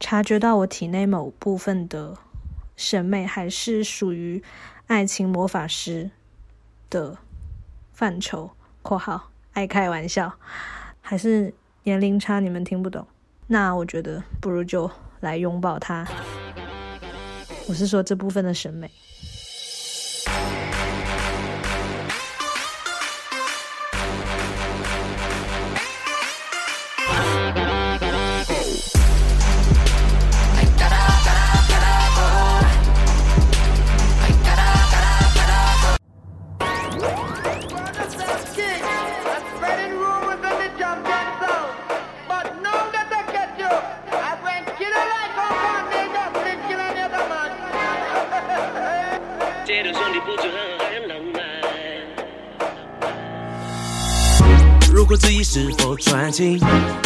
察觉到我体内某部分的审美还是属于爱情魔法师的范畴（括号爱开玩笑），还是年龄差，你们听不懂？那我觉得不如就来拥抱他。我是说这部分的审美。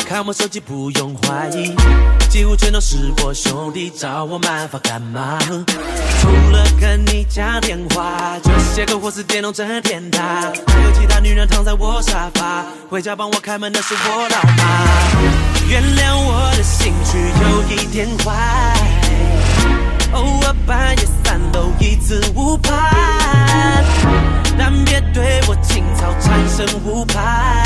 看我手机不用怀疑，几乎全都是我兄弟找我麻烦干嘛？除了跟你讲电话，就是接个或是电动整天打，还有其他女人躺在我沙发，回家帮我开门的是我老妈。原谅我的兴趣有一点坏，偶尔半夜三楼一字误判，但别对我情操产生误判。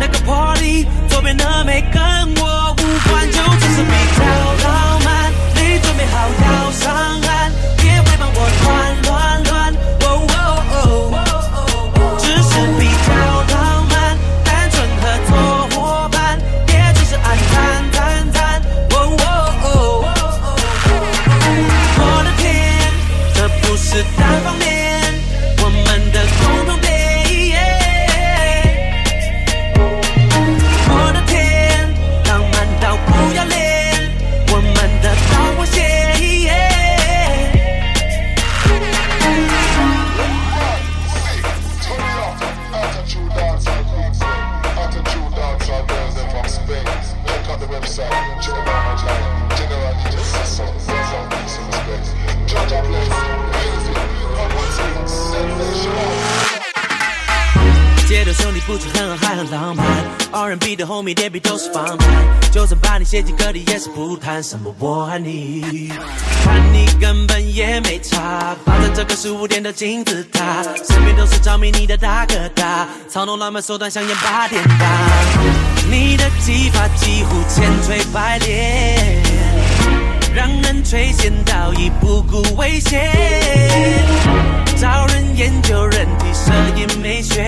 那个 party，，左边的没跟我无关，就只是比较浪漫。你准备好要上岸，别会帮我乱乱乱。哦哦哦，只是比较浪漫，单纯合作伙伴，也只是爱赞赞赞。哦哦哦，我的天，这不是单方面，R&B 的 homie 脸皮都是防弹，就算把你写进歌里，也是不谈什么我爱你。看你根本也没差，霸占这个十五点的金字塔，身边都是着迷你的大哥大，操弄浪漫手段像演八点档。你的技法几乎千锤百炼，让人垂涎到已不顾危险。找人研究人体摄影美学，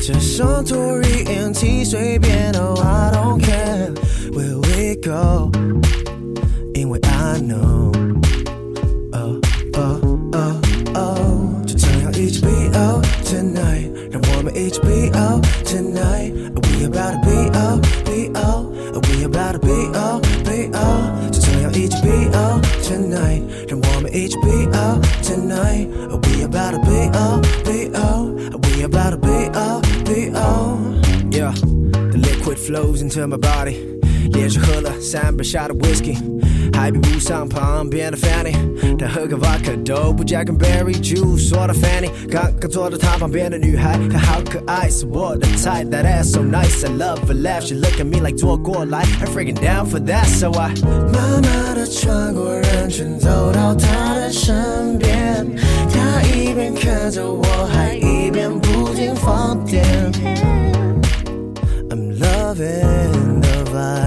连着上 Tory NT 随便，Oh I don't care where we go，因为 I know。 To my body，连续喝了三杯 shot whiskey，还比不上旁边的 Fanny，她喝个 vodka 都不加根 berry juice。说到 Fanny，刚刚坐到她旁边的女孩，她好可爱，是我的菜。That ass so nice，I love her laugh，she look at me like 坐过来，I'm freaking down for that，so I 慢慢的穿过人群走到她的身边，她一边看着我，还一边不停放电。End of us.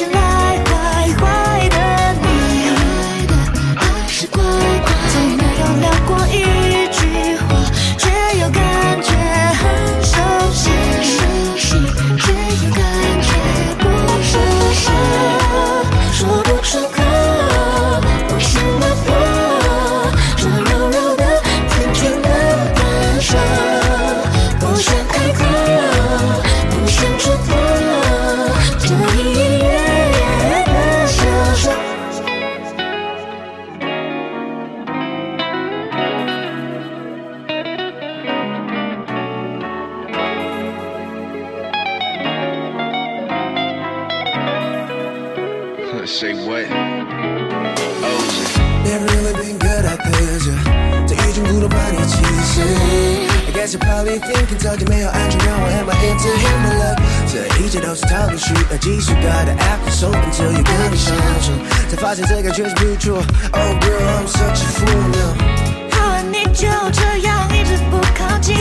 you like I guess you're probably thinking 저지매어 안 중요해 my into him my luck 저 이제로서 타고 싶어 지수가 the 앞에 so until you're gonna show Oh girl I'm such a fool now. 和你就这样一直不靠近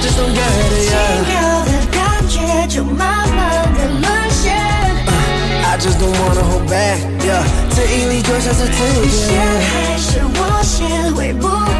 just don't get it 轻 yeah。柔的感觉就慢慢的沦陷，I just don't wanna hold back yeah。这一粒就像是自你先恋。还是我先，会不会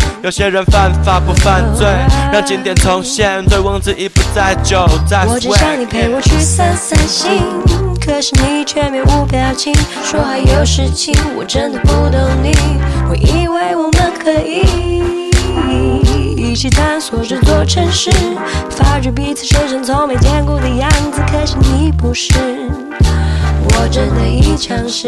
有些人犯法不犯罪，让经典重现，醉翁之意不在酒，在我只想你陪我去散散心，可是你却面无表情，说还有事情，我真的不懂你。我以为我们可以一起探索这座城市，发觉彼此身上从没见过的样子，可是你不是，我真的已尝试。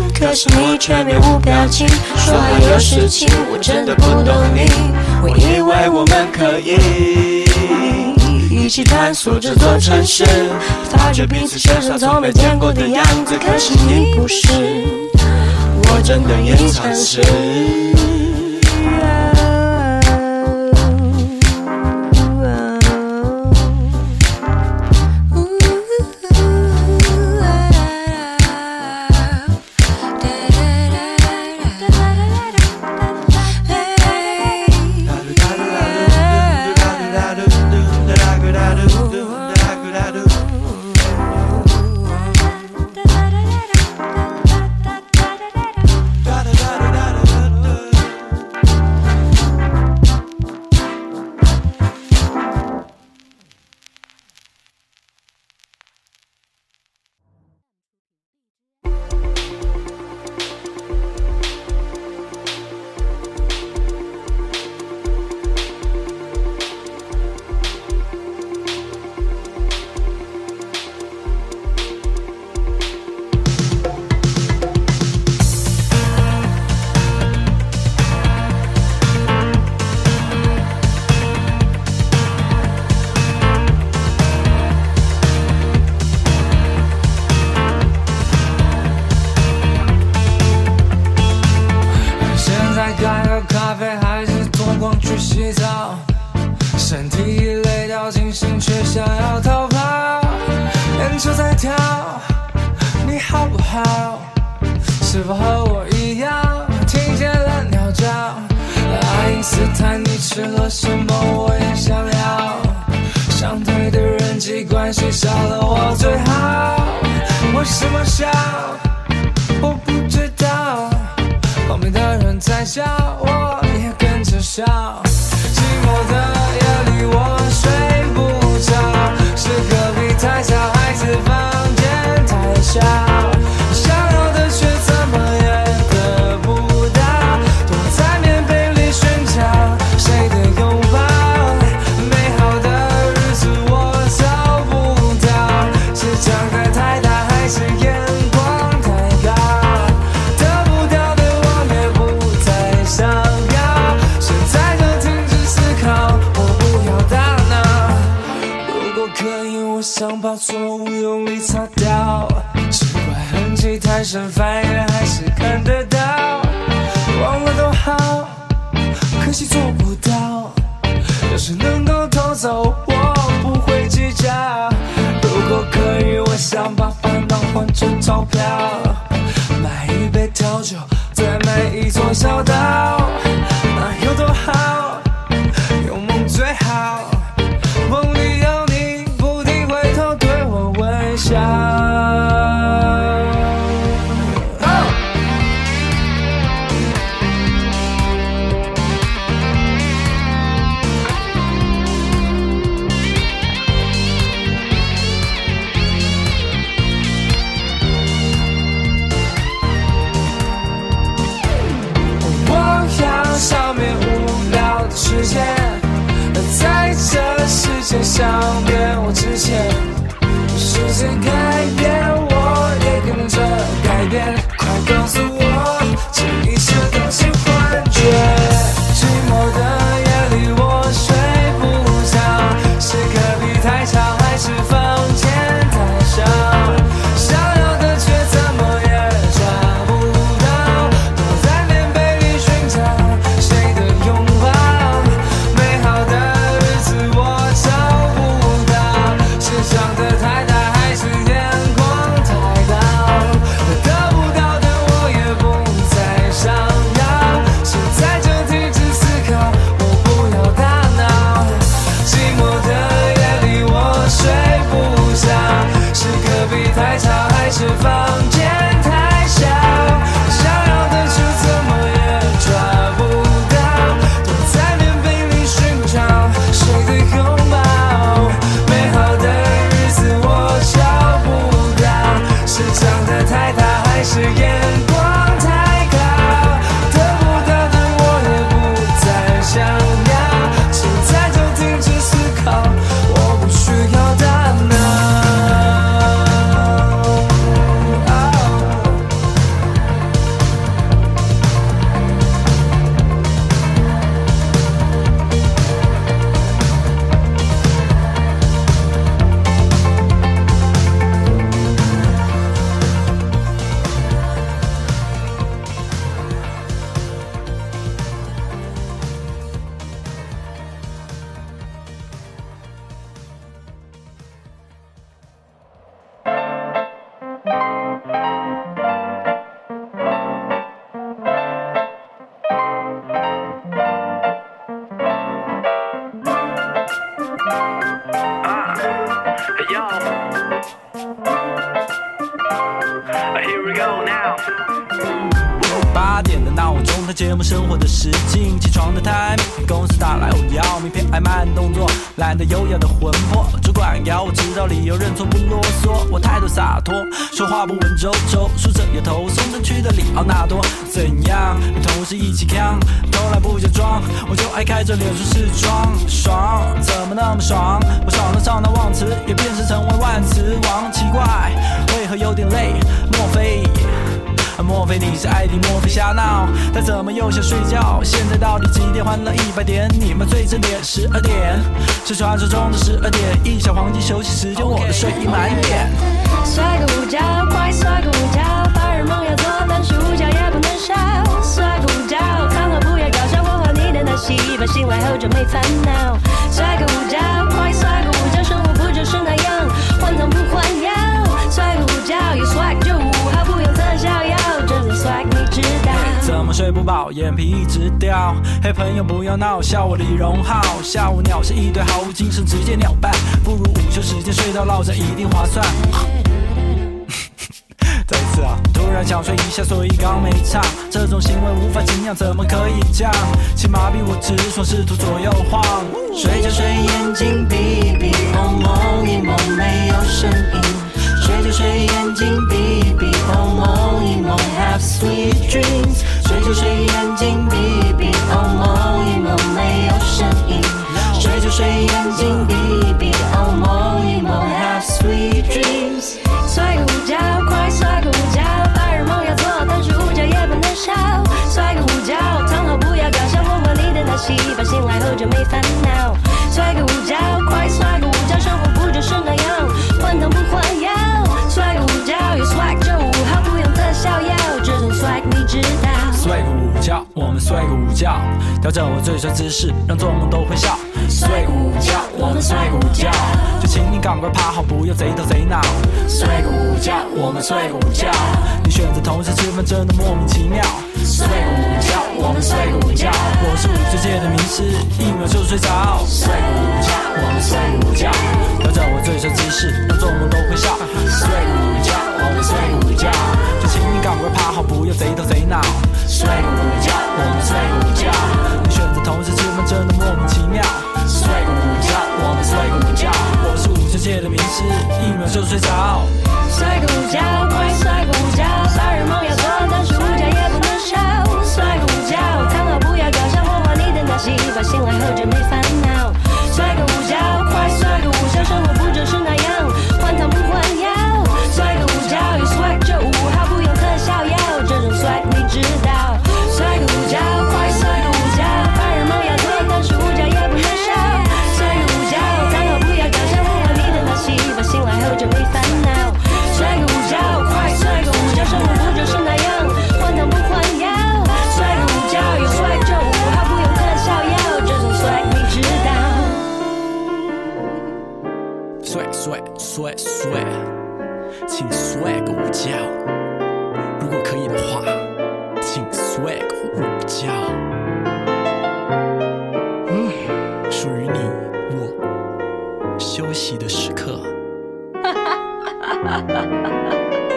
可是你却面无表情，说还有事情，我真的不懂你。我以为我们可以一起探索这座城市，发觉彼此身上从没见过的样子，可是你不是。我真的也尝试。是否和我一样听见了鸟叫？爱因斯坦，你吃了什么？我也想要。相对的人际关系少了我最好。为什么笑？我不知道。旁边的人在笑，我也跟着笑。痕迹太深，翻越还是看得到。忘了多好，可惜做不到。要是能够偷走，我不会计较。如果可以，我想把烦恼换成钞票，买一杯调酒，再买一座小岛，那有多好？界的闹钟，它节目生活的时境。起床的 time，公司打来我要名片，爱慢动作，懒得优雅的魂魄。主管要我知道理由，认错不啰嗦。我态度洒脱，说话不文绉绉，梳着油头。松城区的里奥纳多，怎样？跟同事一起扛，偷懒不假装，我就爱开着脸书视窗，爽，怎么那么爽？我爽到上到忘词，也变身成为万磁王，奇怪，为何有点累？莫非？莫非你是爱听，莫非瞎闹？但怎么又想睡觉？现在到底几点？欢乐一百点，你们最正点，十二点是传说中的十二点，一小黄金休息时间，我的睡意满点。摔个午觉，快摔个午觉，白日梦要做，但是午觉也不能少。摔个午觉，场合不要搞笑，我和你的那戏，把醒来后就没烦恼。摔个午觉，快摔个午觉，生活不就是那样，换汤不换药。怎么睡不饱，眼皮一直掉？嘿，朋友不要闹，笑我李荣浩。下午鸟是一堆毫无精神，直接鸟办，不如午休时间睡到落枕，一定划算。再一次啊！突然想睡一下，所以刚没唱。这种行为无法敬仰，怎么可以这样？请麻痹我直爽，试图左右晃。睡着睡，眼睛闭闭，哦，梦一梦没有声音。睡就睡，眼睛闭闭，哦，梦一梦，Have sweet dreams。睡就睡，眼睛闭闭，哦，梦一梦没有声音。睡就睡，眼睛闭闭，哦，梦一梦，Have sweet dreams。睡个午觉，快睡个午觉，白日梦要做，但是午觉也不能少。睡个午觉，躺好不要搞笑，我和你的那戏，醒来后就没烦恼。睡个午觉调整我最帅姿势，让做梦都会笑。睡个午觉，我们睡个午觉，就请你赶快趴好，不要贼头贼脑。睡个午觉，我们睡个午觉，你选择同时吃饭真的莫名其妙。睡个午觉，我们睡个午觉，我是五岁界的名师，一秒就睡着。睡个午觉，我们睡个午觉，调整我最帅姿势，让做梦都会笑。睡午觉，我们睡个午觉，就请你赶快趴好，不要贼头贼脑。睡个午觉，我们睡个午觉，你选择同时吃饭真的莫名其妙。睡个午觉，我们睡个午觉，我是五岁界的名师，一秒就睡着。睡个午觉，快睡个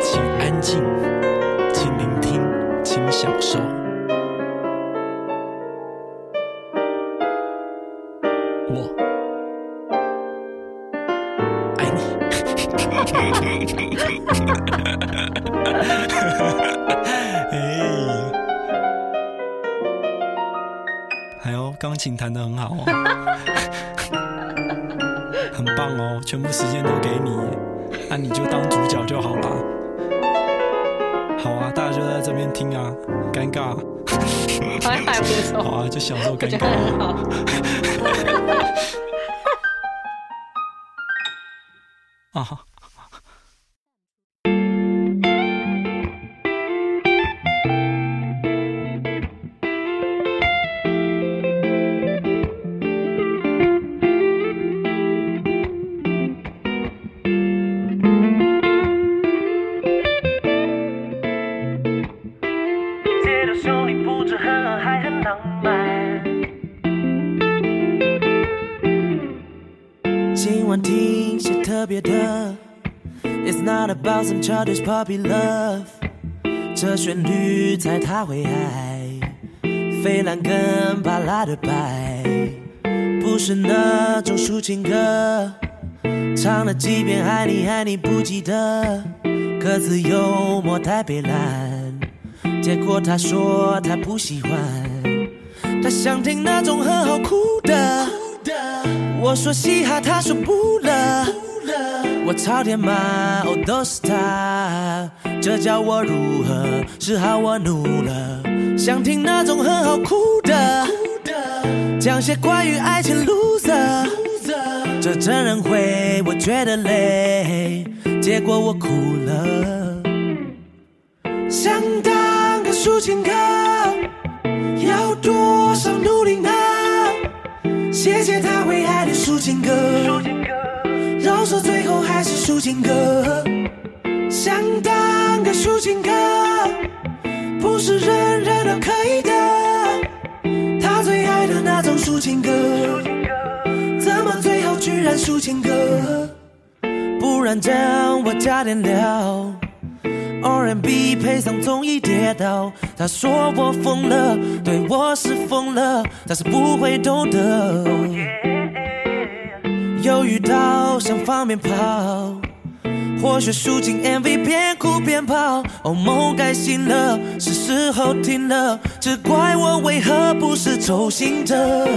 请安静，请聆听，请享受。我爱你。哎，还有钢琴弹得很好哦，很棒哦，全部时间都给你，那、你就当主角就好了。好啊，大家就在这边听啊，尴尬。还还不错，好啊，就享受尴尬 some childish puppy love。这旋律猜他会爱，费兰跟巴拉的白，不是那种抒情歌，唱了几遍爱你爱你不记得，歌词幽默太悲蓝，结果他说他不喜欢，他想听那种很好哭的。我说嘻哈，他说不。我朝天骂，哦都是他，这叫我如何是好？我怒了，想听那种很好哭的，讲些关于爱情 loser，这真人会我觉得累，结果我哭了。想当个抒情歌，要多少努力呢？谢谢他会爱的抒情歌，饶舌最后还是抒情歌。想当个抒情歌，不是人人都可以的。他最爱的那种抒情歌，怎么最后居然抒情歌？不然让我加点料。R&B 配上综艺跌倒，他说我疯了，对我是疯了，但是不会懂得。又遇到想放鞭炮，或许抒情 MV 边哭边跑，哦梦该醒了，是时候停了，只怪我为何不是周兴哲。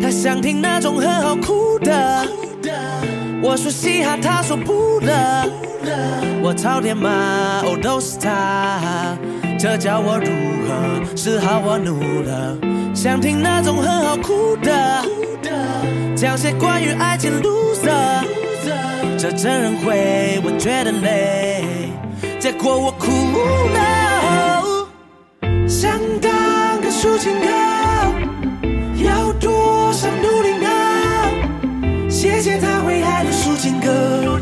他想听那种很好哭的，我说嘻哈，他说不了。我朝天骂，哦都是他，这叫我如何是好？我怒了，想听那种很好哭的，讲些关于爱情 loser，这真人会我觉得累，结果我哭了。想当个抒情歌，要多少努力呢？谢谢他会爱的抒情歌，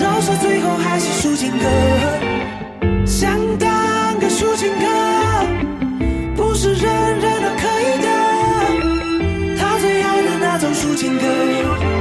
饶舌最后还是抒情歌。抒情歌。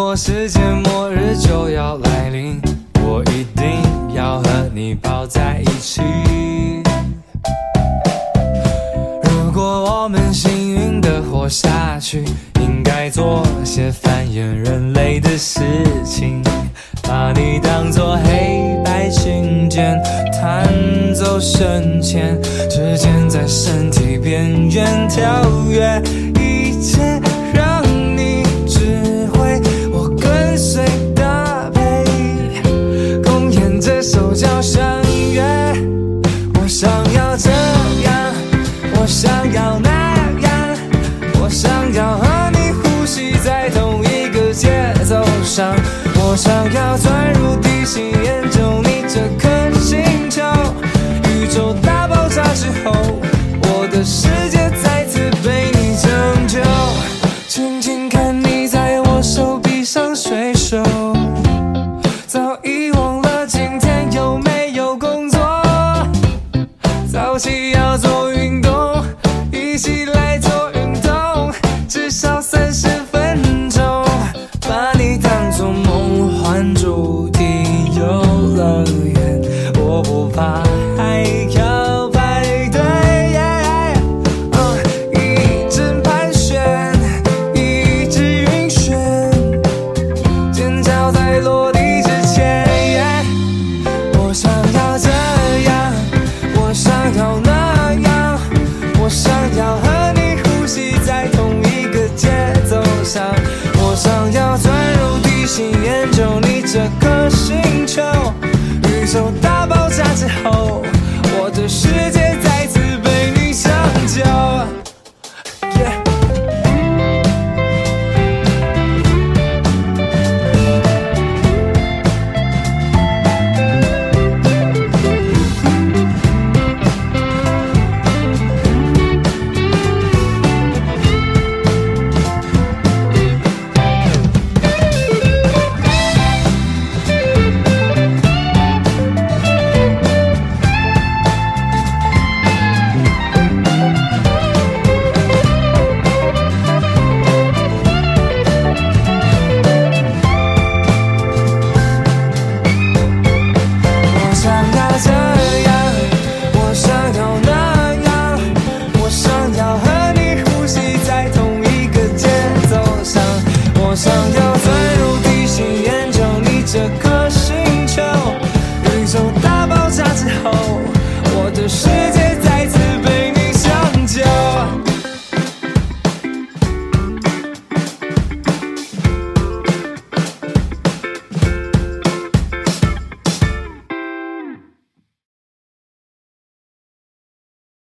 如果世界末日就要来临，我一定要和你抱在一起。如果我们幸运地活下去，应该做些繁衍人类的事情，把你当作黑白琴键，弹奏深浅，指尖在身体边缘跳跃。